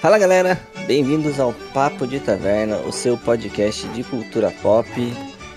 Fala galera, bem-vindos ao Papo de Taverna, o seu podcast de cultura pop.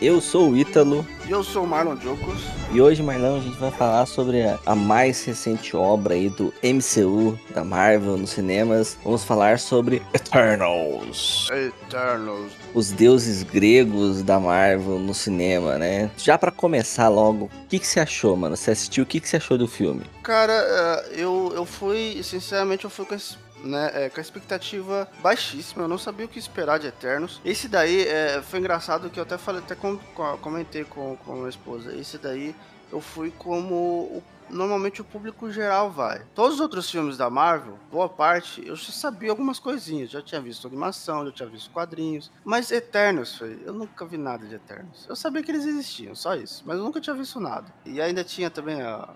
Eu sou o Ítalo. E eu sou o Marlon Jocos. E hoje, Marlon, a gente vai falar sobre a, mais recente obra aí do MCU, da Marvel, nos cinemas. Vamos falar sobre Eternals. Eternals. Os deuses gregos da Marvel no cinema, né? Já para começar logo, o que, que você achou, mano? Você assistiu, o que, que você achou do filme? Cara, é, eu, eu fui, sinceramente, eu fui com esse né, é, com a expectativa baixíssima, eu não sabia o que esperar de Eternos. Esse daí é, foi engraçado que eu até falei, até com, com, comentei com, com a minha esposa. Esse daí eu fui como o, normalmente o público geral vai. Todos os outros filmes da Marvel, boa parte, eu já sabia algumas coisinhas. Já tinha visto animação, já tinha visto quadrinhos. Mas Eternos, eu nunca vi nada de Eternos. Eu sabia que eles existiam, só isso. Mas eu nunca tinha visto nada. E ainda tinha também a,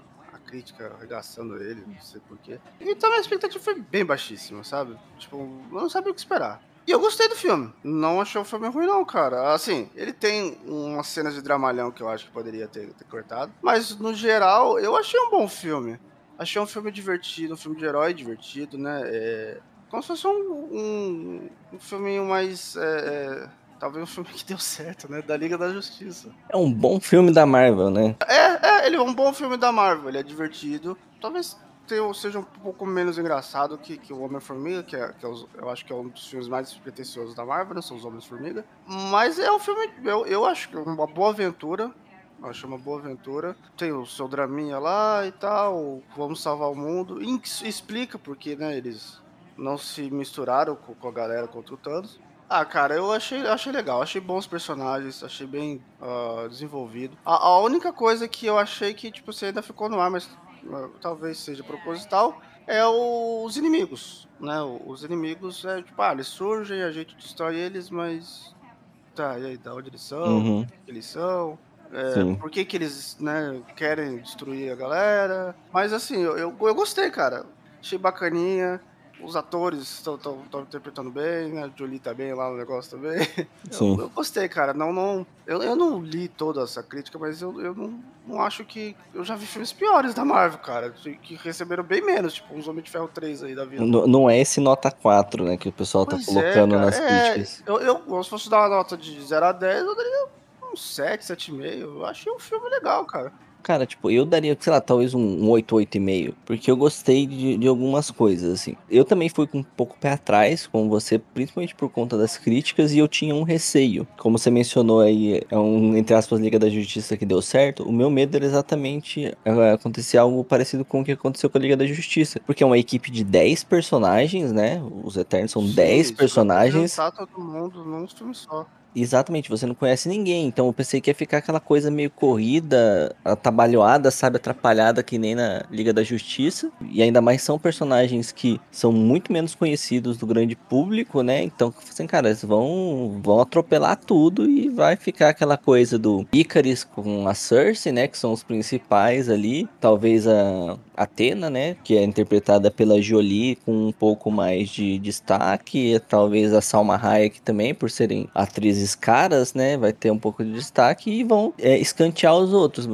crítica arregaçando ele, não sei porquê. Então a expectativa foi bem baixíssima, sabe? Tipo, eu não sabia o que esperar. E eu gostei do filme. Não achei o filme ruim, não, cara. Assim, ele tem umas cenas de dramalhão que eu acho que poderia ter, ter cortado. Mas, no geral, eu achei um bom filme. Achei um filme divertido, um filme de herói divertido, né? É, como se fosse um, um, um filminho mais. É, é talvez um filme que deu certo, né? Da Liga da Justiça. É um bom filme da Marvel, né? É, é, ele é um bom filme da Marvel, ele é divertido. Talvez tenha, seja um pouco menos engraçado que, que o Homem-Formiga, que, é, que é os, eu acho que é um dos filmes mais pretensiosos da Marvel, né? São os Homens-Formiga. Mas é um filme, eu, eu acho que é uma boa aventura. Eu acho uma boa aventura. Tem o seu draminha lá e tal, vamos salvar o mundo. E explica porque, né, eles não se misturaram com, com a galera contra o Thanos. Ah, cara, eu achei, achei legal, achei bons personagens, achei bem uh, desenvolvido. A, a, única coisa que eu achei que, tipo, você ainda ficou no ar, mas uh, talvez seja proposital, é o, os inimigos, né? Os inimigos, é tipo, ah, eles surgem, a gente destrói eles, mas... Tá, e aí, da onde eles são? Uhum. Eles são? É, por que, que eles né, querem destruir a galera? Mas assim, eu, eu, eu gostei, cara. Achei bacaninha os atores estão interpretando bem, né? Jolie tá bem lá no negócio também. Eu, eu gostei, cara. Não, não, eu, eu não li toda essa crítica, mas eu, eu não, não acho que. Eu já vi filmes piores da Marvel, cara, que receberam bem menos, tipo uns Homem de Ferro 3 aí da vida. Não, não é esse nota 4, né, que o pessoal tá pois tá colocando é, nas é, críticas. Eu, eu, se fosse dar uma nota de 0 a 10, eu daria um 7, 7,5. Eu achei um filme legal, cara. Cara, tipo, eu daria, sei lá, talvez um, um 8, 8,5. Porque eu gostei de, de algumas coisas, assim. Eu também fui com um pouco pé atrás com você, principalmente por conta das críticas, e eu tinha um receio. Como você mencionou aí, é um, entre aspas, Liga da Justiça que deu certo. O meu medo era exatamente é, acontecer algo parecido com o que aconteceu com a Liga da Justiça. Porque é uma equipe de 10 personagens, né? Os Eternos são Sim, 10 personagens. todo mundo num filme só. Exatamente, você não conhece ninguém. Então eu pensei que ia ficar aquela coisa meio corrida, atabalhoada, sabe, atrapalhada que nem na Liga da Justiça. E ainda mais são personagens que são muito menos conhecidos do grande público, né? Então, assim, cara, eles vão, vão atropelar tudo e vai ficar aquela coisa do Icarus com a Cersei, né? Que são os principais ali. Talvez a Atena, né? Que é interpretada pela Jolie com um pouco mais de destaque. Talvez a Salma Hayek também, por serem atrizes caras, né, vai ter um pouco de destaque e vão é, escantear os outros.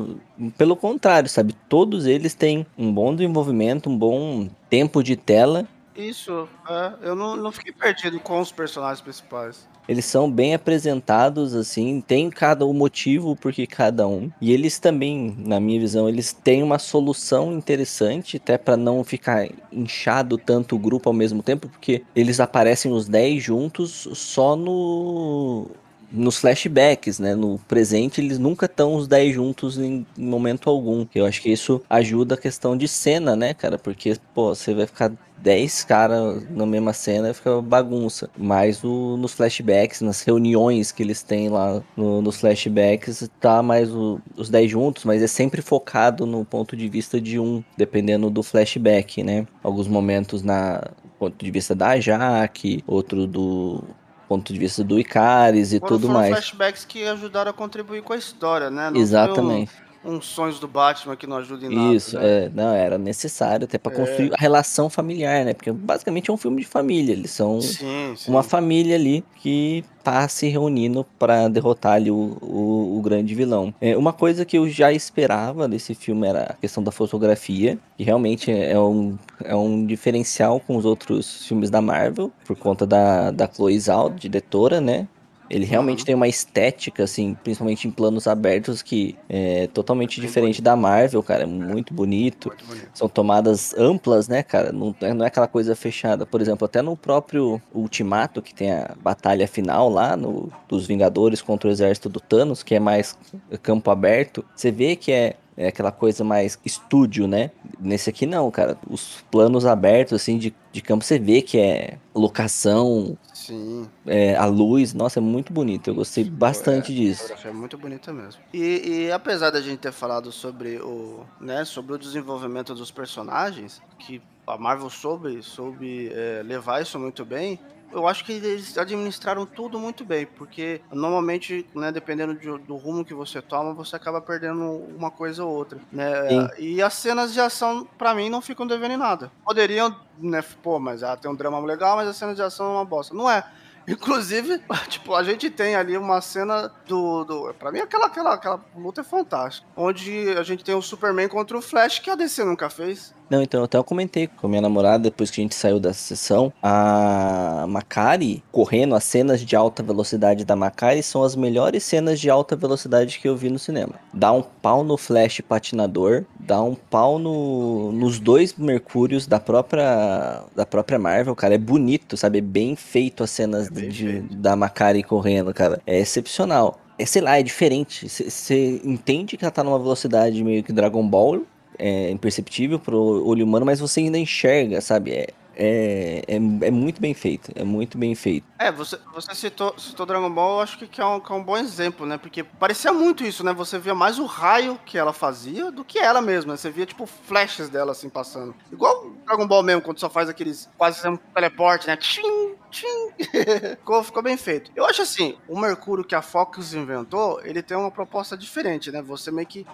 Pelo contrário, sabe? Todos eles têm um bom desenvolvimento, um bom tempo de tela. Isso, é, eu não, não fiquei perdido com os personagens principais. Eles são bem apresentados, assim, tem cada um motivo porque cada um. E eles também, na minha visão, eles têm uma solução interessante, até para não ficar inchado tanto o grupo ao mesmo tempo, porque eles aparecem os 10 juntos só no nos flashbacks, né? No presente, eles nunca estão os 10 juntos em momento algum. Eu acho que isso ajuda a questão de cena, né, cara? Porque, pô, você vai ficar 10 caras na mesma cena, fica bagunça. Mas o, nos flashbacks, nas reuniões que eles têm lá no, nos flashbacks, tá mais o, os 10 juntos, mas é sempre focado no ponto de vista de um, dependendo do flashback, né? Alguns momentos na ponto de vista da Jaque, outro do ponto de vista do Icaris e tudo mais. flashbacks que ajudaram a contribuir com a história, né? Não Exatamente. Uns sonhos do Batman que não ajudam em nada. Isso, né? é, não, era necessário até pra construir a relação familiar, né? Porque basicamente é um filme de família, eles são Sim, sim. uma família ali que tá se reunindo pra derrotar ali o, o, o grande vilão. É, uma coisa que eu já esperava desse filme era a questão da fotografia, que realmente é um, é um diferencial com os outros filmes da Marvel, por conta da, da Chloe Zhao, diretora, né? Ele realmente Uhum. tem uma estética, assim, principalmente em planos abertos, que é totalmente diferente da Marvel, cara. É muito bonito. Muito bonito. São tomadas amplas, né, cara? Não, é- não é aquela coisa fechada. Por exemplo, até no próprio Ultimato, que tem a batalha final lá no, dos Vingadores contra o exército do Thanos, que é mais campo aberto, você vê que é, é aquela coisa mais estúdio, né? Nesse aqui não, cara. Os planos abertos, assim, de, de campo, você vê que é locação, Sim. é, a luz. Nossa, é muito bonito. Eu gostei bastante A disso. é muito bonita mesmo. E, e apesar da gente ter falado sobre o, né, sobre o desenvolvimento dos personagens, que a Marvel soube, soube é, levar isso muito bem, eu acho que eles administraram tudo muito bem, porque normalmente, né, dependendo de- do rumo que você toma, você acaba perdendo uma coisa ou outra, né? Sim. E as cenas de ação, pra mim, não ficam devendo em nada. Poderiam, né, pô, mas ah, tem um drama legal, mas as cenas de ação é uma bosta. Não é. Inclusive, tipo, a gente tem ali uma cena do. do pra mim, aquela, aquela, aquela luta é fantástica. Onde a gente tem o Superman contra o Flash, que a DC nunca fez. Não, então eu até comentei com a minha namorada depois que a gente saiu da sessão. A Macari correndo, as cenas de alta velocidade da Macari são as melhores cenas de alta velocidade que eu vi no cinema. Dá um pau no Flash patinador, dá um pau no, nos dois Mercúrios da própria da própria Marvel, cara. É bonito, sabe? É bem feito as cenas É de- feito. da Macari correndo, cara. É excepcional. É, sei lá, é diferente. Você entende que ela tá numa velocidade meio que Dragon Ball, é imperceptível pro olho humano, mas você ainda enxerga, sabe? É, é, é, é muito bem feito, é muito bem feito. É, você, você citou, citou Dragon Ball, eu acho que, que, é um, que é um bom exemplo, né? Porque parecia muito isso, né? Você via mais o raio que ela fazia do que ela mesma. Você via, tipo, flashes dela, assim, passando. Igual Dragon Ball mesmo, quando só faz aqueles quase um teleporte, né? Tchim, tchim. ficou, ficou bem feito. Eu acho assim, o Mercúrio que a Fox inventou, ele tem uma proposta diferente, né? Você meio que...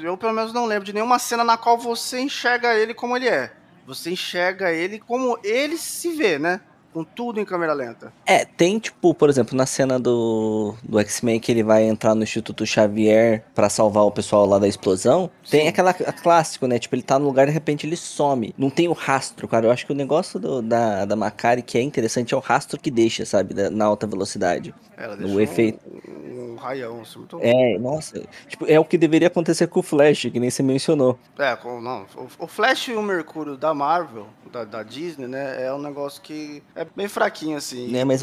Eu, pelo menos, não lembro de nenhuma cena na qual você enxerga ele como ele é. Você enxerga ele como ele se vê, né? Com tudo em câmera lenta. É, tem tipo, por exemplo, na cena do, do X-Men que ele vai entrar no Instituto Xavier pra salvar o pessoal lá da explosão, tem Sim. aquela a clássico, né? Tipo, ele tá no lugar e de repente ele some. Não tem o rastro, cara. Eu acho que o negócio do- da, da Macari que é interessante é o rastro que deixa, sabe? da- na alta velocidade. Ela O efeito. Um raião, assim, muito É, nossa. Tipo, é o que deveria acontecer com o Flash, que nem você mencionou. É, não. O, Flash e o Mercúrio da Marvel, da, da Disney, né? É um negócio que é bem fraquinho, assim. né, mas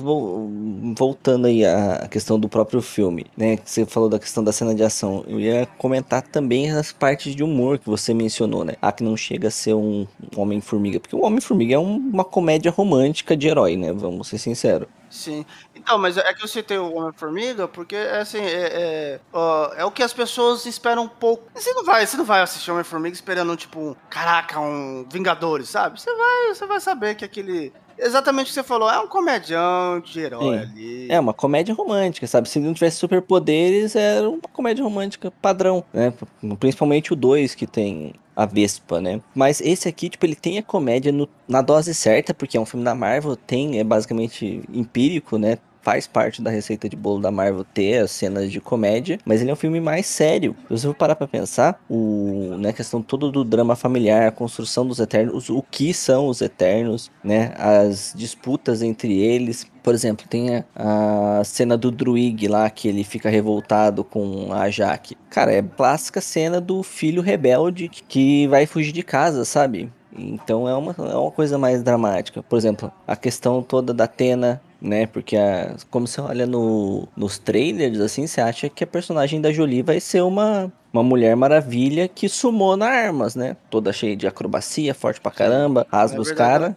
voltando aí à questão do próprio filme, né, que você falou da questão da cena de ação, eu ia comentar também as partes de humor que você mencionou, né, ah, que não chega a ser um, um Homem-Formiga, porque o Homem-Formiga é um- uma comédia romântica de herói, né, vamos ser sinceros. Sim. Então, mas é que eu citei o Homem-Formiga porque, assim, é, é, ó, é o que as pessoas esperam um pouco. Você não vai, você não vai assistir Homem-Formiga esperando, tipo, um, caraca, um Vingadores, sabe? Você vai, você vai saber que aquele... Exatamente o que você falou, é um comedião de herói Sim. ali. É uma comédia romântica, sabe? Se não tivesse superpoderes, era uma comédia romântica padrão, né? Principalmente o 2 que tem a Vespa, né? Mas esse aqui, tipo, ele tem a comédia no- na dose certa, porque é um filme da Marvel, tem, é basicamente empírico, né? Faz parte da receita de bolo da Marvel ter as cenas de comédia, mas ele é um filme mais sério. Se você for parar pra pensar, o, né, a questão toda do drama familiar, a construção dos Eternos, o que são os Eternos, né? As disputas entre eles, por exemplo, tem a, cena do Druig lá, que ele fica revoltado com a Jaque. Cara, é clássica cena do filho rebelde que vai fugir de casa, sabe? Então é uma, é uma coisa mais dramática. Por exemplo, a questão toda da Atena, né? Porque a, como você olha no, nos trailers, assim, você acha que a personagem da Jolie vai ser uma, uma mulher maravilha que sumona armas, né? Toda cheia de acrobacia, forte pra caramba, rasga Na os caras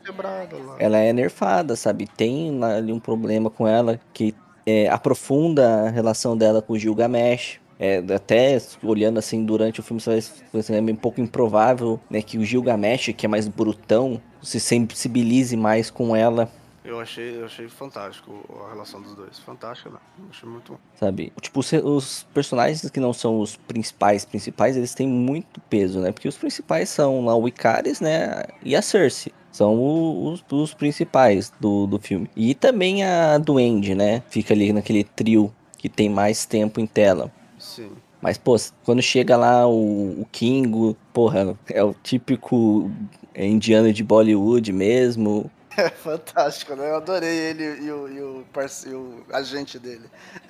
ela é é nerfada, sabe? Tem ali um problema com ela que é, aprofunda a relação dela com o Gilgamesh. É, até olhando assim durante o filme, você vai você é um pouco improvável né, que o Gilgamesh, que é mais brutão, se sensibilize mais com ela. Eu achei, eu achei fantástico a relação dos dois. Fantástica, né? Eu achei muito bom. Sabe? Tipo, os personagens que não são os principais principais, eles têm muito peso, né? Porque os principais são lá o Icaris, né? E a Cersei. São os, os principais do, do filme. E também a Duende, né? Fica ali naquele trio que tem mais tempo em tela. Sim. Mas, pô, quando chega lá o, o Kingo, porra, é o típico indiano de Bollywood mesmo. É fantástico, né? Eu adorei ele e o, e o, parce... e o agente dele.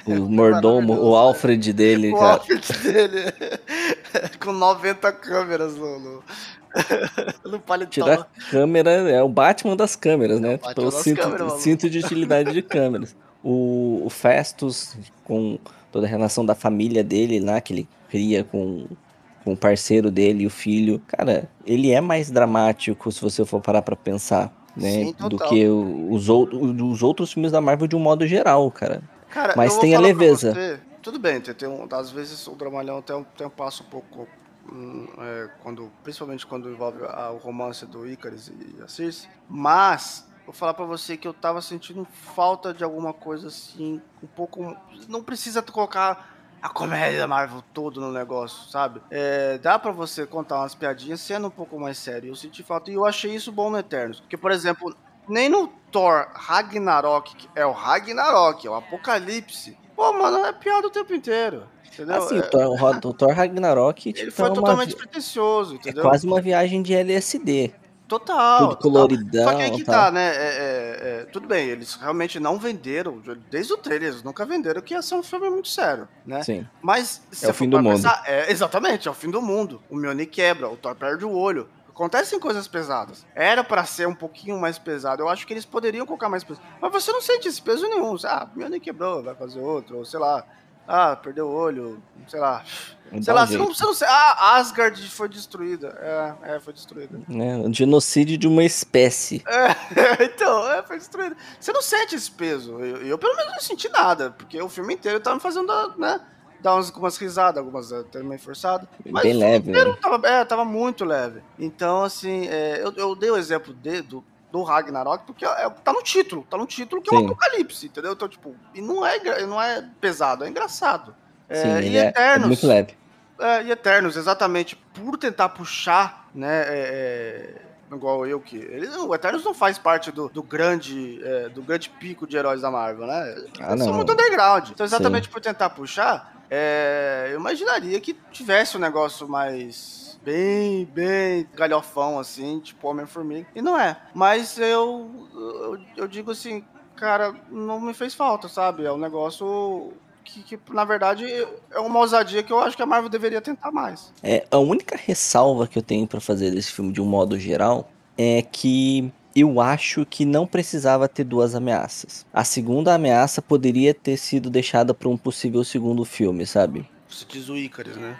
O mordomo, o Alfred dele, o cara. O Alfred dele. Com 90 câmeras no, no, no paletó. Tirar câmera é o Batman das câmeras, né? É o tipo, cinto, câmeras, cinto de utilidade de câmeras. O, o Festus, com toda a relação da família dele lá, que ele cria com, com o parceiro dele e o filho. Cara, ele é mais dramático se você for parar pra pensar né? Sim, do que os, os outros filmes da Marvel de um modo geral, cara. cara Mas tem a leveza. Você, tudo bem, tem, tem um, às vezes o dramalhão tem um, tem um passo um pouco. Hum, é, quando, principalmente quando envolve a, o romance do Icarus e a Circe. Mas vou falar para você que eu tava sentindo falta de alguma coisa assim, um pouco. Não precisa colocar a comédia da Marvel todo no negócio, sabe? É, dá para você contar umas piadinhas sendo um pouco mais sério. Eu senti falta e eu achei isso bom no Eternos. Porque, por exemplo, nem no Thor Ragnarok, que é o Ragnarok, é o Apocalipse. Pô, mano, é piada o tempo inteiro. Entendeu? Assim, é... o, Thor, o Thor Ragnarok. Ele tipo, foi é totalmente pretencioso, é entendeu? É quase uma viagem de LSD. Total. Tudo coloridão. Só que aí que tá, né? É, é, é, tudo bem, eles realmente não venderam, desde o trailer, eles nunca venderam que ia ser um filme muito sério, né? Sim. Mas se é o fim do mundo. Pensar, é, exatamente, é o fim do mundo. O Mjolnir quebra, o Thor perde o olho. Acontecem coisas pesadas. Era para ser um pouquinho mais pesado. Eu acho que eles poderiam colocar mais peso. Mas você não sente esse peso nenhum. Ah, Mjolnir quebrou, vai fazer outro, ou sei lá. Ah, perdeu o olho, sei lá. Sei lá, um você não, você não. Ah, Asgard foi destruída. É, é, foi destruída. É, um genocídio de uma espécie. É, então, é, foi destruída. Você não sente esse peso. Eu, eu, pelo menos, não senti nada, porque o filme inteiro tava me fazendo, né? Dar umas, umas risadas, algumas até meio forçadas. Mas Bem leve, né? Tava, é, tava muito leve. Então, assim, é, eu, eu dei o exemplo de, do, do Ragnarok, porque é, tá no título, tá no título que Sim. é o Apocalipse, entendeu? Então, tipo, e não é, não é pesado, é engraçado. É, Sim, e Eternos, é, é muito leve. É, e Eternos, exatamente, por tentar puxar, né, é, é, igual eu que... Ele, o Eternos não faz parte do, do grande é, do grande pico de heróis da Marvel, né? Ah, Eles são muito underground. Então, exatamente Sim. por tentar puxar, é, eu imaginaria que tivesse um negócio mais bem, bem galhofão, assim, tipo Homem-Formiga. E não é. Mas eu, eu, eu, digo assim, cara, não me fez falta, sabe? É um negócio que, que, na verdade, é uma ousadia que eu acho que a Marvel deveria tentar mais. É, a única ressalva que eu tenho para fazer desse filme de um modo geral é que eu acho que não precisava ter duas ameaças. A segunda ameaça poderia ter sido deixada para um possível segundo filme, sabe? Você diz o Icarus, né?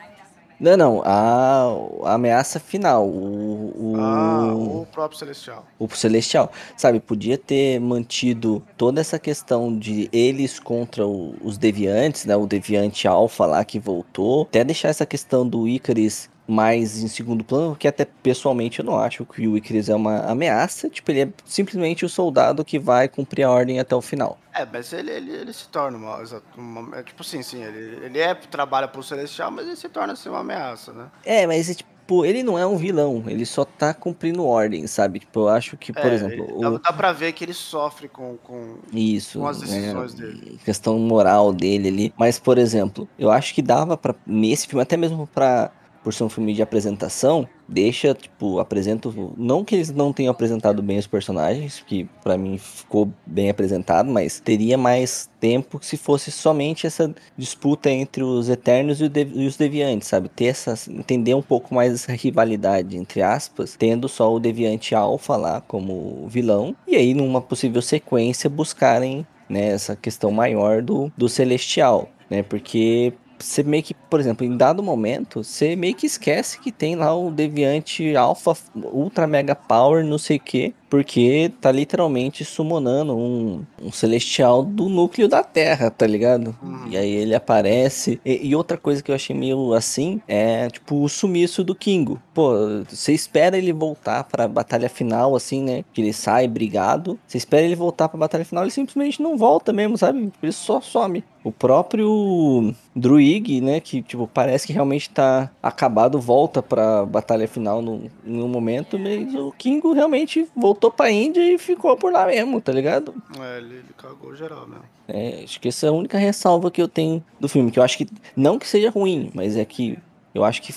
Não, não. A, a ameaça final. O, o, ah, o próprio Celestial. O Celestial. Sabe, podia ter mantido toda essa questão de eles contra o, os deviantes, né? O deviante alfa lá que voltou. Até deixar essa questão do Icarus mais em segundo plano, porque até pessoalmente eu não acho que o Icarus é uma ameaça, tipo, ele é simplesmente o soldado que vai cumprir a ordem até o final. É, mas ele, ele, ele se torna uma, uma, é, tipo assim, sim, ele, ele é, trabalha pro Celestial, mas ele se torna assim uma ameaça, né? É, mas tipo, ele não é um vilão, ele só tá cumprindo ordem, sabe? Tipo, eu acho que, por é, exemplo. Ele, o... Dá pra ver que ele sofre com, com, Isso, com as decisões é, dele. Questão moral dele ali. Mas, por exemplo, eu acho que dava para nesse filme, até mesmo pra por ser um filme de apresentação, deixa, tipo, apresento. Não que eles não tenham apresentado bem os personagens, que para mim ficou bem apresentado, mas teria mais tempo se fosse somente essa disputa entre os Eternos e, os Deviantes, sabe? Ter essa. entender um pouco mais essa rivalidade, entre aspas, tendo só o Deviante Alpha lá como vilão, e aí numa possível sequência buscarem né, essa questão maior do, do Celestial. Né, porque você meio que, por exemplo, em dado momento, você meio que esquece que tem lá o Deviante Alpha Ultra Mega Power, não sei o que. porque tá literalmente summonando um, um celestial do núcleo da Terra, tá ligado? Uhum. E aí ele aparece. E, e, outra coisa que eu achei meio assim é, tipo, o sumiço do Kingo. Pô, você espera ele voltar pra batalha final, assim, né? Que ele sai brigado. Você espera ele voltar pra batalha final, ele simplesmente não volta mesmo, sabe? Ele só some. O próprio Druig, né, que tipo, parece que realmente tá acabado, volta pra batalha final no, em um momento, mas o Kingo realmente voltou pra Índia e ficou por lá mesmo, tá ligado? É, ele, ele cagou geral mesmo. É, acho que essa é a única ressalva que eu tenho do filme, que eu acho que, não que seja ruim, mas é que eu acho que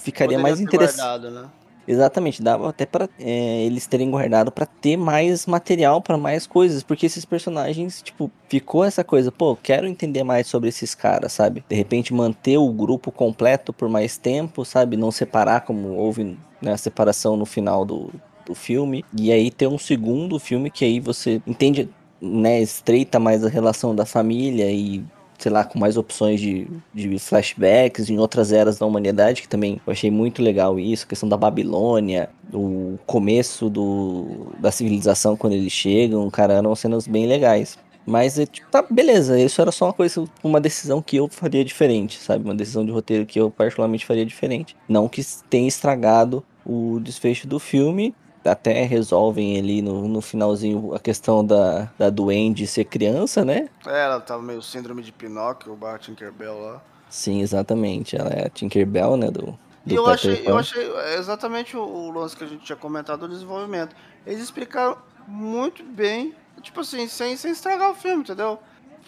ficaria Poderia mais interessante. Né? Exatamente, dava até para é, eles terem guardado para ter mais material para mais coisas, porque esses personagens, tipo, ficou essa coisa, pô, quero entender mais sobre esses caras, sabe? De repente manter o grupo completo por mais tempo, sabe? Não separar como houve né, a separação no final do, do filme. E aí ter um segundo filme que aí você entende, né, estreita mais a relação da família e sei lá, com mais opções de, de flashbacks em outras eras da humanidade, que também eu achei muito legal isso, a questão da Babilônia, o começo do, da civilização quando eles chegam, cara, eram cenas bem legais. Mas, é, tipo, tá, beleza, isso era só uma coisa, uma decisão que eu faria diferente, sabe? Uma decisão de roteiro que eu particularmente faria diferente. Não que tenha estragado o desfecho do filme, até resolvem ali no, no finalzinho a questão da, da duende ser criança, né? É, ela tava meio síndrome de Pinóquio, o barra Tinkerbell lá. Sim, exatamente. Ela é a Tinkerbell, né? Do, e eu achei, eu achei exatamente o, o, lance que a gente tinha comentado do desenvolvimento. Eles explicaram muito bem, tipo assim, sem, sem estragar o filme, entendeu?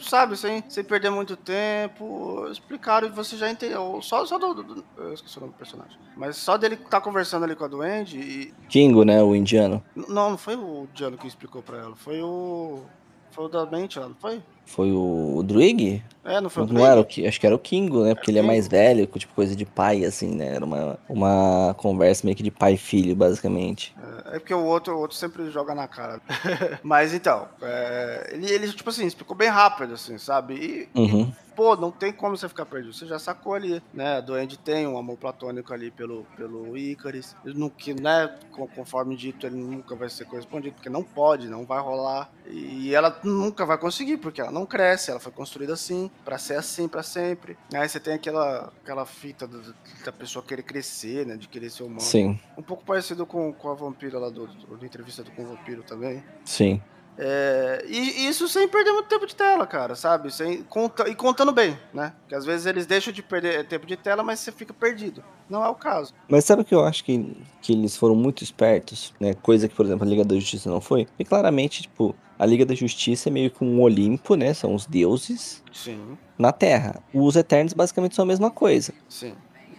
Sabe, sem, sem perder muito tempo. Explicaram e você já entendeu. Só, só do, do, Eu esqueci o nome do personagem. Mas só dele estar tá conversando ali com a Duende e. Kingo, né? O indiano. Não, não foi o indiano que explicou pra ela. Foi o. Foi o da mente lá, não foi? Foi o Druig? É, não foi o Não era o Acho que era o Kingo, né? Porque ele é mais velho, tipo coisa de pai, assim, né? Era uma, uma conversa meio que de pai e filho, basicamente. É, é porque o outro, o outro sempre joga na cara. Mas então, é, ele, ele, tipo assim, explicou bem rápido, assim, sabe? E, uhum. e pô, não tem como você ficar perdido. Você já sacou ali, né? A Duende tem um amor platônico ali pelo, pelo Icaris. No que, né, conforme dito, ele nunca vai ser correspondido, porque não pode, não vai rolar. E ela nunca vai conseguir, porque ela não cresce, ela foi construída assim, para ser assim para sempre. Aí você tem aquela, aquela fita do, da pessoa querer crescer, né? De querer ser humano. Sim. Um pouco parecido com, com a vampira lá do, do, do entrevista do, com o vampiro também. Sim. É, e isso sem perder muito tempo de tela, cara, sabe? Sem, conta, e contando bem, né? Que às vezes eles deixam de perder tempo de tela, mas você fica perdido. Não é o caso. Mas sabe o que eu acho que, que eles foram muito espertos, né? Coisa que, por exemplo, a Liga da Justiça não foi? E claramente, tipo, a Liga da Justiça é meio que um Olimpo, né? São os deuses. Sim. Na Terra. Os Eternos basicamente são a mesma coisa. Sim.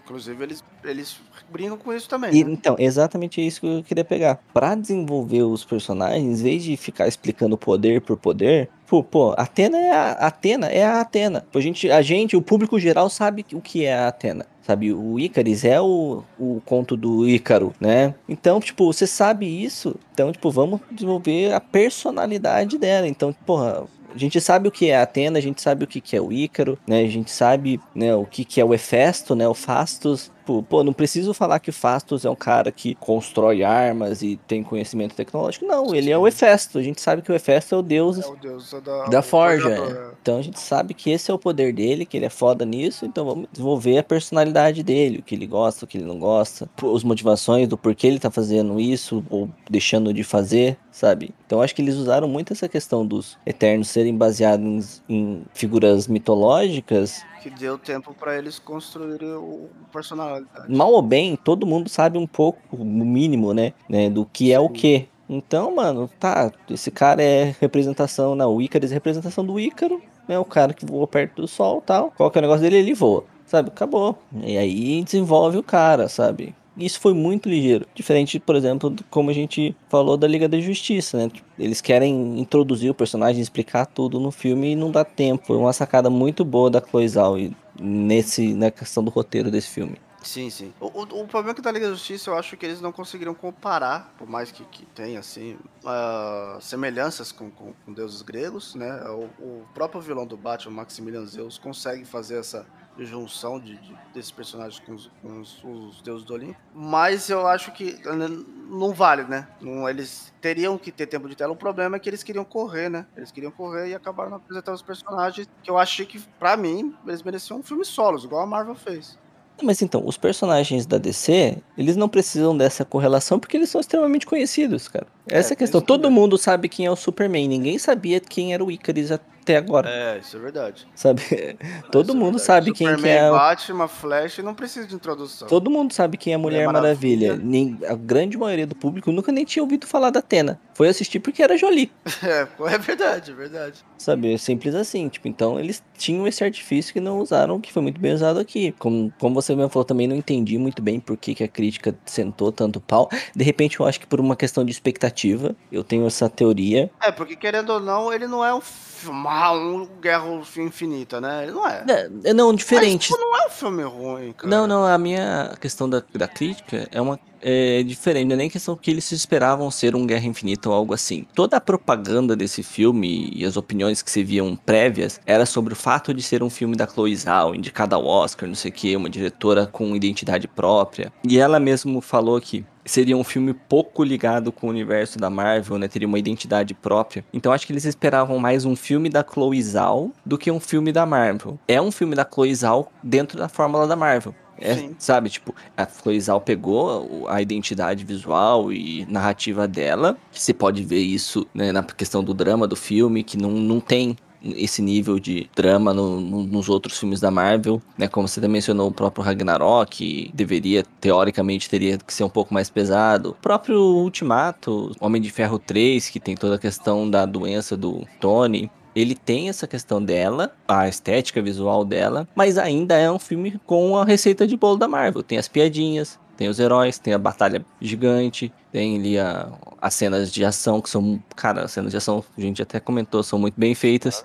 Inclusive, eles, eles brincam com isso também. E, né? Então, exatamente isso que eu queria pegar. Para desenvolver os personagens, em vez de ficar explicando poder por poder, pô, pô Atena é a Atena, é a Atena. A gente, a gente, o público geral sabe o que é a Atena. Sabe, o Ícaris é o, o conto do Ícaro, né? Então, tipo, você sabe isso. Então, tipo, vamos desenvolver a personalidade dela. Então, porra, a gente sabe o que é Atena, a gente sabe o que é o Ícaro, né? A gente sabe né, o que é o Hefesto, né? O Fastos. Pô, pô, não preciso falar que o Fastos é um cara que constrói armas e tem conhecimento tecnológico. Não, ele é o Hefesto. A gente sabe que o Hefesto é o deus, é o deus da, da forja. É. Então a gente sabe que esse é o poder dele, que ele é foda nisso. Então vamos desenvolver a personalidade dele, o que ele gosta, o que ele não gosta, as motivações do porquê ele tá fazendo isso ou deixando de fazer, sabe? Então acho que eles usaram muito essa questão dos Eternos serem baseados em, em figuras mitológicas que deu tempo para eles construírem o personalidade. Mal ou bem, todo mundo sabe um pouco, o mínimo, né, né do que é o que. Então, mano, tá, esse cara é representação, não, o Ícaro é representação do Ícaro, né, o cara que voa perto do sol tal. Qual que é o negócio dele? Ele voa, sabe? Acabou. E aí desenvolve o cara, sabe? Isso foi muito ligeiro. Diferente, por exemplo, como a gente falou da Liga da Justiça, né? Eles querem introduzir o personagem, explicar tudo no filme e não dá tempo. Foi uma sacada muito boa da Chloe nesse, na questão do roteiro desse filme. Sim, sim. O, o, o problema é que da Liga da Justiça eu acho que eles não conseguiram comparar, por mais que, que tenha, assim, uh, semelhanças com, com, com, deuses gregos, né? O, o, próprio vilão do Batman, Maximilian Zeus, consegue fazer essa junção de, de desses personagens com, os, com os, os, deuses do Olimpo. Mas eu acho que né, não vale, né? Não, eles teriam que ter tempo de tela. O problema é que eles queriam correr, né? Eles queriam correr e acabaram apresentando os personagens que eu achei que, para mim, eles mereciam um filme solos, igual a Marvel fez. Mas então, os personagens da DC, eles não precisam dessa correlação porque eles são extremamente conhecidos, cara. Essa é, é a questão. Todo mundo sabe quem é o Superman. Ninguém sabia quem era o Icarus até agora. É, isso é verdade. Sabe? Todo é mundo verdade. sabe Superman, quem que é. Batman, Flash, não precisa de introdução. Todo mundo sabe quem é a Mulher, Maravilha. Maravilha. A grande maioria do público nunca nem tinha ouvido falar da Atena. Foi assistir porque era Jolie. É, é verdade, é verdade. Sabe? Simples assim. Tipo, então eles tinham esse artifício que não usaram, que foi muito bem usado aqui. Como, como você mesmo falou, também não entendi muito bem por que, que a crítica sentou tanto pau. De repente, eu acho que por uma questão de expectativa, eu tenho essa teoria. É, porque querendo ou não, ele não é um filmar um Guerra Infinita, né? Ele não é. é não, diferente. Mas, tipo, não é um filme ruim, cara. Não, não, a minha questão da, da crítica é uma é diferente, não é nem questão que eles esperavam ser um Guerra Infinita ou algo assim. Toda a propaganda desse filme e as opiniões que se viam prévias era sobre o fato de ser um filme da Chloe Zhao, indicada ao Oscar, não sei o que, uma diretora com identidade própria. E ela mesmo falou que seria um filme pouco ligado com o universo da Marvel, né? Teria uma identidade própria. Então acho que eles esperavam mais um filme da Chloe Zhao do que um filme da Marvel. É um filme da Chloe Zhao dentro da fórmula da Marvel. É, sabe, tipo, a Zhao pegou a identidade visual e narrativa dela, que você pode ver isso né, na questão do drama do filme, que não, não tem esse nível de drama no, no, nos outros filmes da Marvel, né? Como você mencionou o próprio Ragnarok, que deveria, teoricamente, teria que ser um pouco mais pesado. O próprio Ultimato, Homem de Ferro 3, que tem toda a questão da doença do Tony. Ele tem essa questão dela, a estética visual dela, mas ainda é um filme com a receita de bolo da Marvel. Tem as piadinhas, tem os heróis, tem a batalha gigante, tem ali a, as cenas de ação que são, cara, as cenas de ação, a gente até comentou, são muito bem feitas.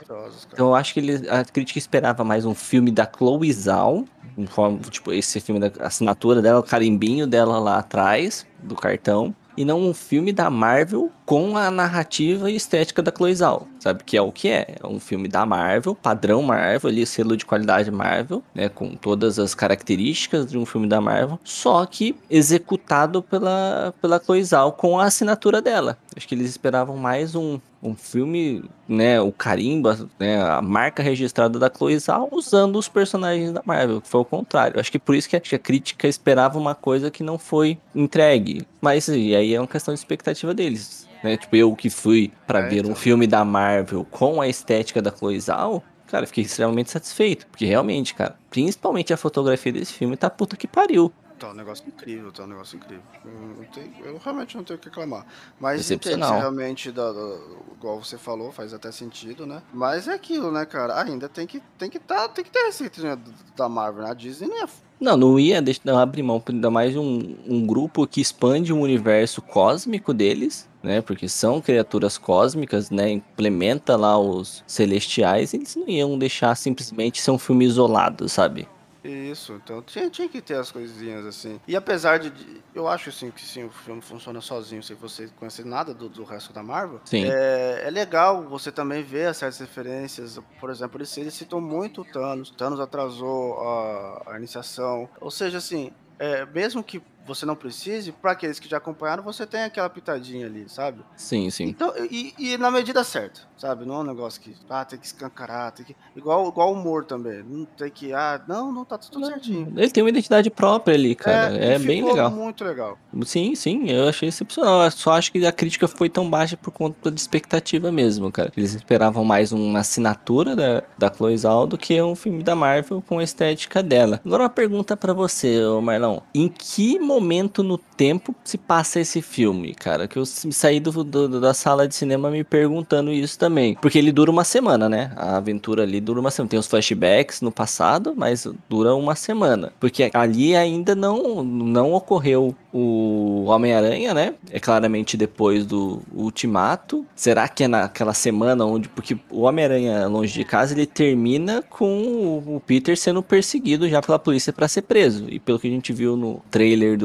Então eu acho que ele, a crítica esperava mais um filme da Chloe Zhao, tipo esse filme da assinatura dela, o carimbinho dela lá atrás do cartão e não um filme da Marvel com a narrativa e estética da Chloe sabe? Que é o que é. É um filme da Marvel, padrão Marvel, ali, selo de qualidade Marvel, né? Com todas as características de um filme da Marvel, só que executado pela, pela Chloe com a assinatura dela. Acho que eles esperavam mais um, um filme, né, o carimba, né, a marca registrada da Chloe Zhao usando os personagens da Marvel, que foi o contrário. Acho que por isso que a crítica esperava uma coisa que não foi entregue. Mas e aí é uma questão de expectativa deles. Né? Tipo, eu que fui para é, ver então. um filme da Marvel com a estética da Chloe Zhao, cara, fiquei extremamente satisfeito. Porque realmente, cara, principalmente a fotografia desse filme tá puta que pariu. Tá um negócio incrível, tá um negócio incrível. Eu, tenho, eu realmente não tenho o que reclamar. Mas entende realmente, da, da, igual você falou, faz até sentido, né? Mas é aquilo, né, cara? Ainda tem que, tem que, tá, tem que ter receita né, da Marvel, né? A Disney não é não, não ia deixar, abrir mão, ainda mais um, um grupo que expande o universo cósmico deles, né? Porque são criaturas cósmicas, né? Implementa lá os celestiais, eles não iam deixar simplesmente ser um filme isolado, sabe? Isso, então tinha, tinha que ter as coisinhas assim. E apesar de. Eu acho assim que sim, o filme funciona sozinho, sem você conhecer nada do, do resto da Marvel. Sim. É, é legal você também ver as certas referências. Por exemplo, ele, ele citou muito o Thanos. Thanos atrasou a, a iniciação. Ou seja, assim, é, mesmo que você não precise, para aqueles que já acompanharam, você tem aquela pitadinha ali, sabe? Sim, sim. Então, e, e, na medida certa, sabe? Não é um negócio que, ah, tem que escancarar, tem que. Igual, igual o humor também. Não tem que, ah, não, não, tá tudo não, certinho. Ele tem uma identidade própria ali, cara. É, é bem legal. muito legal. Sim, sim, eu achei excepcional. Eu só acho que a crítica foi tão baixa por conta de expectativa mesmo, cara. Eles esperavam mais uma assinatura da, da Chloe Zhao do que um filme da Marvel com a estética dela. Agora uma pergunta para você, Marlon. Em que momento momento no tempo se passa esse filme, cara? Que eu saí do, do, da sala de cinema me perguntando isso também. Porque ele dura uma semana, né? A aventura ali dura uma semana. Tem os flashbacks no passado, mas dura uma semana. Porque ali ainda não, não ocorreu o Homem-Aranha, né? É claramente depois do Ultimato. Será que é naquela semana onde. Porque o Homem-Aranha Longe de Casa ele termina com o Peter sendo perseguido já pela polícia para ser preso. E pelo que a gente viu no trailer do,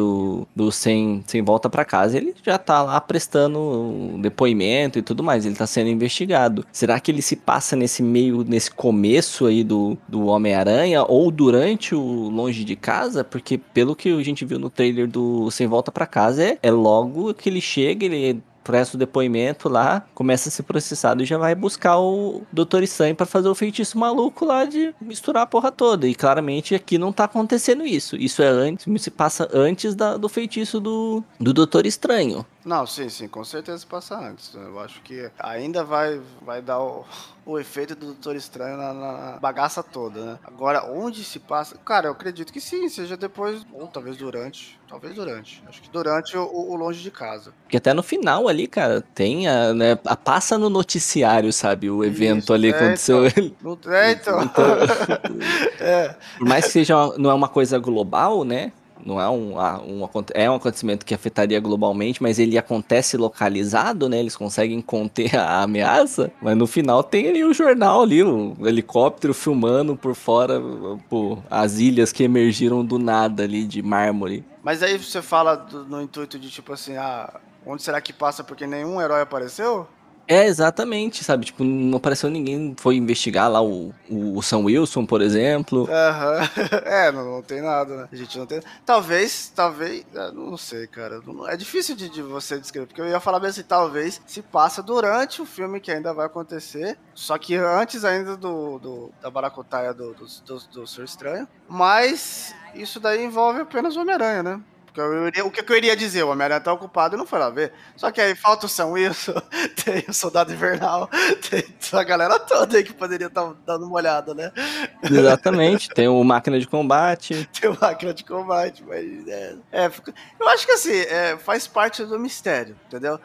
do Sem, Sem Volta para Casa, ele já tá lá prestando depoimento e tudo mais. Ele tá sendo investigado. Será que ele se passa nesse meio, nesse começo aí do, do Homem-Aranha ou durante o Longe de Casa? Porque pelo que a gente viu no trailer do sem volta para casa é, é logo que ele chega, ele presta o depoimento lá, começa a ser processado e já vai buscar o Dr. Estranho para fazer o feitiço maluco lá de misturar a porra toda. E claramente aqui não tá acontecendo isso. Isso é antes, se passa antes da, do feitiço do, do Doutor Estranho. Não, sim, sim, com certeza passa antes. Eu acho que ainda vai, vai dar o, o efeito do Doutor Estranho na, na, bagaça toda, né? Agora, onde se passa? Cara, eu acredito que sim, seja depois, ou talvez durante. Talvez durante. Acho que durante o, o longe de casa. Porque até no final ali, cara, tem a, né, a passa no noticiário, sabe? O evento Isso, ali é, aconteceu. Então, é, então. então é. Por mais que seja uma, não é uma coisa global, né? Não é um, um, é um acontecimento que afetaria globalmente, mas ele acontece localizado, né? Eles conseguem conter a ameaça, mas no final tem ali o jornal ali, o helicóptero filmando por fora pô, as ilhas que emergiram do nada ali de mármore. Mas aí você fala do, no intuito de tipo assim, ah, onde será que passa porque nenhum herói apareceu? É, exatamente, sabe? Tipo, não apareceu ninguém, foi investigar lá o, o Sam Wilson, por exemplo. Aham. Uhum. É, não, não, tem nada, né? A gente não tem. Talvez, talvez. Não sei, cara. É difícil de, de, você descrever, porque eu ia falar bem assim, talvez se passa durante o filme que ainda vai acontecer. Só que antes ainda do, do da baracutaia do, do, do, do Estranho. Mas isso daí envolve apenas o Homem-Aranha, né? Iria, o que, eu iria dizer? O Homem-Aranha tá ocupado e não foi lá ver. Só que aí falta o Sam Wilson, tem o Soldado Invernal, tem a galera toda aí que poderia estar tá dando uma olhada, né? Exatamente, tem o Máquina de Combate. tem o Máquina de Combate, mas. É, é eu acho que assim, é, faz parte do mistério, entendeu?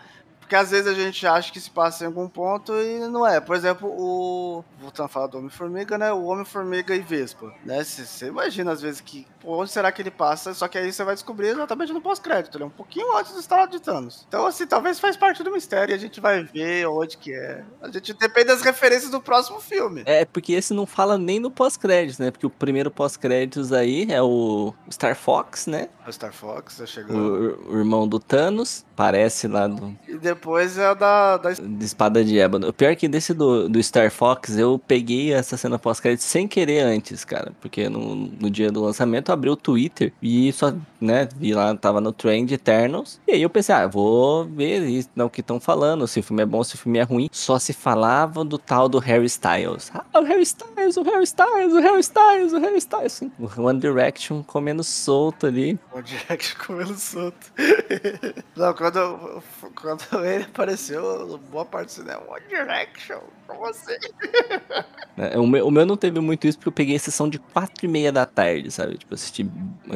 Porque às vezes a gente acha que se passa em algum ponto e não é. Por exemplo, o. Voltando a falar do Homem-Formiga, né? O Homem-Formiga e Vespa. Né? Você imagina às vezes que. Pô, onde será que ele passa? Só que aí você vai descobrir exatamente no pós-crédito. Ele é um pouquinho antes do estado de Thanos. Então, assim, talvez faz parte do mistério e a gente vai ver onde que é. A gente depende das referências do próximo filme. É, porque esse não fala nem no pós-crédito, né? Porque o primeiro pós-créditos aí é o Star Fox, né? O Star Fox, já chegou. O, o irmão do Thanos, parece lá do. E depois é a da, da... De espada de ébano. O pior é que desse do, do Star Fox, eu peguei essa cena pós-crédito sem querer antes, cara. Porque no, no dia do lançamento eu abri o Twitter e só, né, vi lá, tava no Trend Eternals. E aí eu pensei, ah, vou ver isso, não, o que estão falando, se o filme é bom, se o filme é ruim. Só se falava do tal do Harry Styles. Ah, o Harry Styles, o Harry Styles, o Harry Styles, o Harry Styles. Assim, o One Direction comendo solto ali. One Direction comendo solto. não, quando, quando ele apareceu boa parte do cinema. One Direction, como assim? É, o, meu, o meu não teve muito isso porque eu peguei a sessão de quatro e meia da tarde, sabe? Tipo, assisti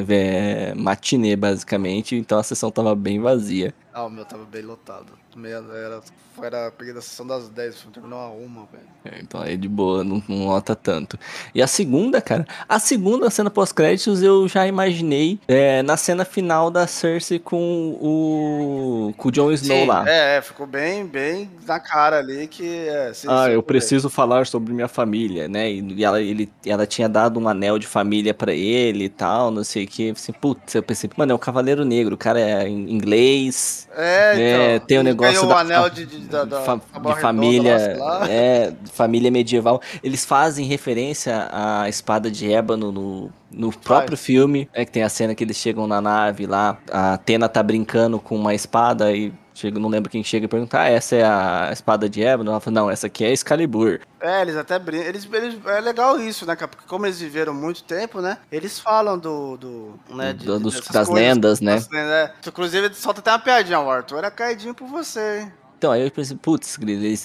é, matinê, basicamente, então a sessão tava bem vazia. Ah, o meu tava bem lotado. Meia, era, era, peguei da sessão das 10, terminou a uma, velho. É, então aí de boa, não, não lota tanto. E a segunda, cara, a segunda cena pós-créditos eu já imaginei é, na cena final da Cersei com o, com o Jon Snow sim, lá. É, é, ficou bem, bem na cara ali que. É, sim, ah, sim, eu preciso falar sobre minha família, né? E ela, ele, ela tinha dado um anel de família para ele e tal, não sei o que. Assim, putz, eu pensei, mano, é o Cavaleiro Negro, o cara é inglês. É, né, então. Tem o negócio da, o anel de, de, da, da, fa, de família. É, família medieval. Eles fazem referência à espada de ébano no, no próprio Faz. filme. É que tem a cena que eles chegam na nave lá, a Atena tá brincando com uma espada e não lembro quem chega e pergunta, ah, essa é a espada de ébano? Ela fala, não, essa aqui é Excalibur. É, eles até brincam. Eles, eles, é legal isso, né, Porque como eles viveram muito tempo, né? Eles falam do. do né, de, do, dos, das coisas, lendas, né? Das, né? Inclusive, solta até uma piadinha, o Arthur era caidinho por você, hein? Então, aí eu pensei, putz,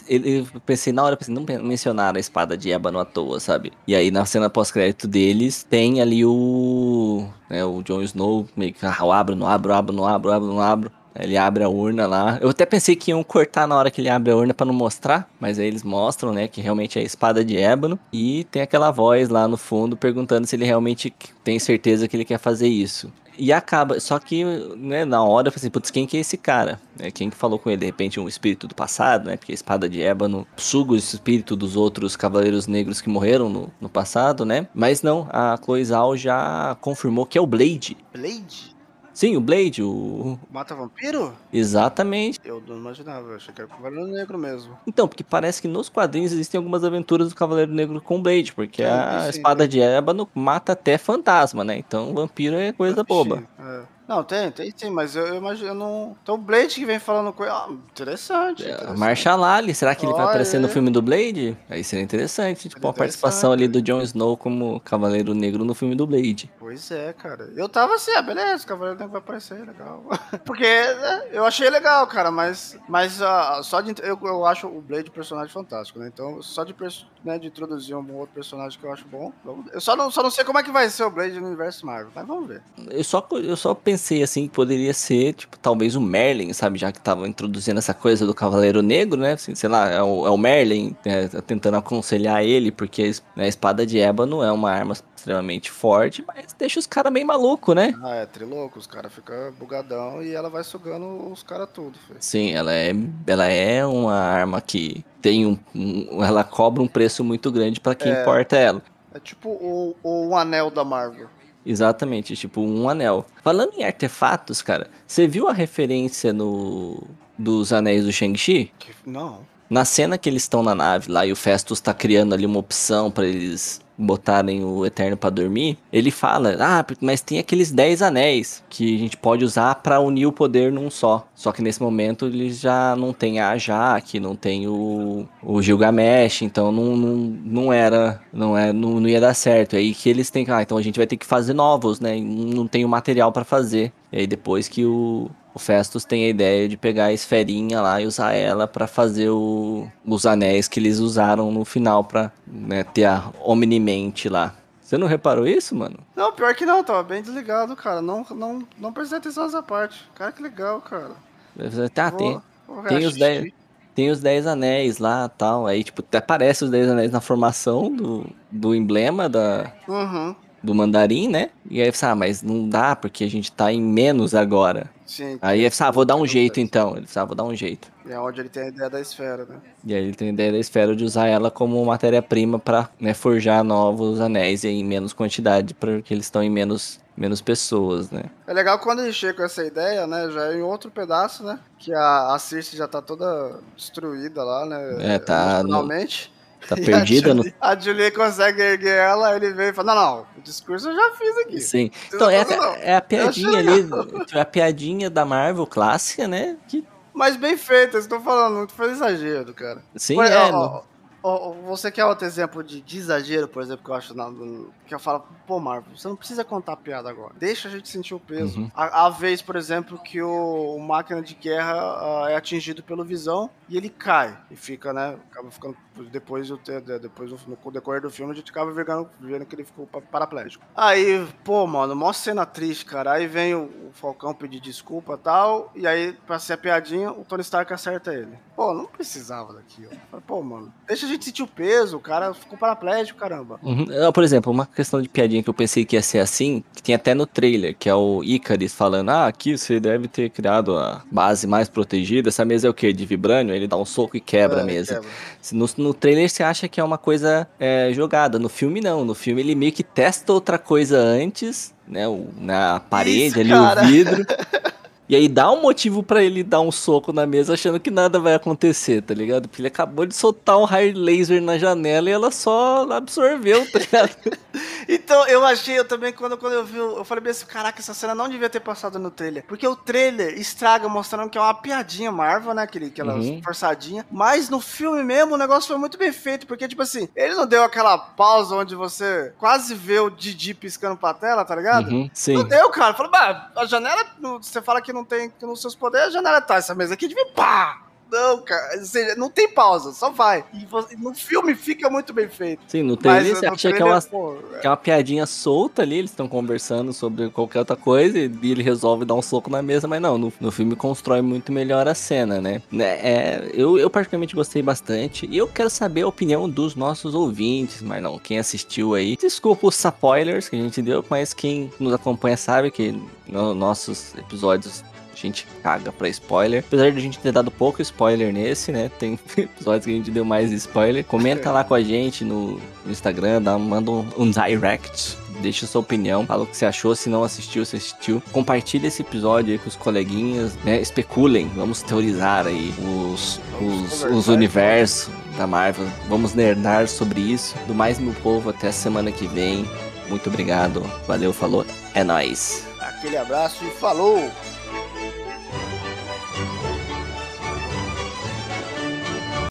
eu pensei na hora, pensei, não mencionaram a espada de ébano à toa, sabe? E aí na cena pós-crédito deles, tem ali o. Né, o Jon Snow, meio que, ah, eu abro, não abro, abro, não abro, abro, não abro. Ele abre a urna lá. Eu até pensei que iam cortar na hora que ele abre a urna para não mostrar, mas aí eles mostram, né, que realmente é a espada de ébano e tem aquela voz lá no fundo perguntando se ele realmente tem certeza que ele quer fazer isso. E acaba, só que, né, na hora eu falei assim, putz, quem que é esse cara? É, quem que falou com ele? De repente um espírito do passado, né? Porque a espada de ébano suga o espírito dos outros cavaleiros negros que morreram no, no passado, né? Mas não, a Chloe Zhao já confirmou que é o Blade. Blade? Sim, o Blade, o. Mata vampiro? Exatamente. Eu não imaginava, eu achei que era o Cavaleiro Negro mesmo. Então, porque parece que nos quadrinhos existem algumas aventuras do Cavaleiro Negro com o Blade, porque a sim, espada sim. de ébano mata até fantasma, né? Então vampiro é coisa boba. É. Não, tem, tem sim, mas eu, eu imagino. Eu não... Então o Blade que vem falando com ele. Ah, interessante. É, interessante. Marshall Ali, será que ele vai aparecer no filme do Blade? Aí seria interessante. Tipo, uma participação ali do Jon Snow como Cavaleiro Negro no filme do Blade. Pois é, cara. Eu tava assim, ah, beleza, o Cavaleiro Negro vai aparecer, legal. Porque né, eu achei legal, cara, mas, mas uh, só de. Eu, eu acho o Blade um personagem fantástico, né? Então, só de, né, de introduzir um outro personagem que eu acho bom. Eu só não, só não sei como é que vai ser o Blade no universo Marvel, mas vamos ver. Eu só, eu só pensei pensei assim que poderia ser, tipo, talvez o Merlin, sabe? Já que tava introduzindo essa coisa do Cavaleiro Negro, né? Assim, sei lá, é o, é o Merlin né? tentando aconselhar ele, porque né, a espada de ébano é uma arma extremamente forte, mas deixa os caras meio maluco, né? Ah, é trilouco, os caras ficam bugadão e ela vai sugando os caras tudo. Filho. Sim, ela é, ela é uma arma que tem um, um ela cobra um preço muito grande para quem é, importa ela. É tipo o, o anel da Marvel. Exatamente, tipo um anel. Falando em artefatos, cara, você viu a referência no dos anéis do Shang-Chi? Não. Na cena que eles estão na nave lá e o Festus tá criando ali uma opção para eles botarem o Eterno para dormir, ele fala: "Ah, mas tem aqueles 10 anéis que a gente pode usar para unir o poder num só". Só que nesse momento eles já não tem a Jaque, não tem o, o Gilgamesh, então não, não, não era, não é, não, não ia dar certo. É aí que eles têm que, ah, então a gente vai ter que fazer novos, né? Não tem o material para fazer. E aí depois que o o Festus tem a ideia de pegar a esferinha lá e usar ela para fazer o, os anéis que eles usaram no final para né, ter a Omnimente lá. Você não reparou isso, mano? Não, pior que não, tava bem desligado, cara. Não, não, não prestei atenção nessa parte. Cara, que legal, cara. Tá, vou, tem, vou tem os 10 tem os 10 anéis lá tal. Aí, tipo, até aparece os 10 anéis na formação do, do emblema da, uhum. Do mandarim, né? E aí ah, mas não dá porque a gente tá em menos agora. Sim. Aí ele ah, vou dar um jeito então. Ele ah, vou dar um jeito. E é onde ele tem a ideia da esfera, né? E aí ele tem a ideia da esfera de usar ela como matéria-prima para né, forjar novos anéis em menos quantidade, porque eles estão em menos, menos pessoas, né? É legal quando ele chega com essa ideia, né? Já é em outro pedaço, né? Que a, a Circe já tá toda destruída lá, né? É, tá. Emocionalmente. No... Tá perdida a no. A Julie consegue erguer ela, ele vem e fala: Não, não, o discurso eu já fiz aqui. Sim. Então, é, a, é a piadinha ali. É a piadinha da Marvel clássica, né? Que... Mas bem feita, estou falando, não foi exagero, cara. Sim, foi, é. Ó, você quer outro exemplo de, de, exagero, por exemplo, que eu acho na, que eu falo, pô, Marvel, você não precisa contar piada agora. Deixa a gente sentir o peso. Uhum. A, a, vez, por exemplo, que o, o máquina de guerra uh, é atingido pelo visão e ele cai e fica, né? Acaba ficando depois, depois no decorrer do filme, a gente acaba vendo, vendo que ele ficou paraplégico. Aí, pô, mano, mó cena triste, cara. Aí vem o, o Falcão pedir desculpa e tal. E aí, pra ser a piadinha, o Tony Stark acerta ele. Pô, não precisava daquilo. Pô, mano, deixa a gente sentir o peso. O cara ficou paraplégico, caramba. Uhum. Por exemplo, uma questão de piadinha que eu pensei que ia ser assim, que tem até no trailer, que é o Icarus falando: Ah, aqui você deve ter criado a base mais protegida. Essa mesa é o quê? De vibrânio? Ele dá um soco e quebra é, a mesa. Quebra. No, no trailer você acha que é uma coisa é, jogada. No filme, não. No filme ele meio que testa outra coisa antes, né? O, na parede Isso, ali, cara. o vidro. E aí dá um motivo para ele dar um soco na mesa achando que nada vai acontecer, tá ligado? Porque ele acabou de soltar um raio laser na janela e ela só absorveu, tá ligado? então, eu achei, eu também, quando, quando eu vi, eu falei assim, caraca, essa cena não devia ter passado no trailer. Porque o trailer estraga mostrando que é uma piadinha Marvel, né? Aquele, aquela uhum. forçadinha. Mas no filme mesmo, o negócio foi muito bem feito, porque, tipo assim, ele não deu aquela pausa onde você quase vê o Didi piscando pra tela, tá ligado? Uhum, sim. Não deu, cara. Falou, a janela, você fala que não tem nos seus poderes, a janela tá. Essa mesa aqui devia pá! Não, cara. Ou seja, não tem pausa, só vai. E você, no filme fica muito bem feito. Sim, no trailer você acha que é, uma, pô, é uma piadinha solta ali, eles estão conversando sobre qualquer outra coisa e ele resolve dar um soco na mesa, mas não, no, no filme constrói muito melhor a cena, né? É, eu, eu particularmente gostei bastante e eu quero saber a opinião dos nossos ouvintes, mas não, quem assistiu aí. Desculpa os spoilers que a gente deu, mas quem nos acompanha sabe que nos nossos episódios a gente caga pra spoiler. Apesar de a gente ter dado pouco spoiler nesse, né? Tem episódios que a gente deu mais spoiler. Comenta lá com a gente no, Instagram, dá, manda um, um direct deixa sua opinião, fala o que você achou, se não assistiu, se assistiu. Compartilhe esse episódio aí com os coleguinhas, né? Especulem, vamos teorizar aí os, os, os universos da Marvel. Vamos nerdar sobre isso. Do mais, meu povo, até a semana que vem. Muito obrigado. Valeu, falou. É nóis. Aquele abraço e falou!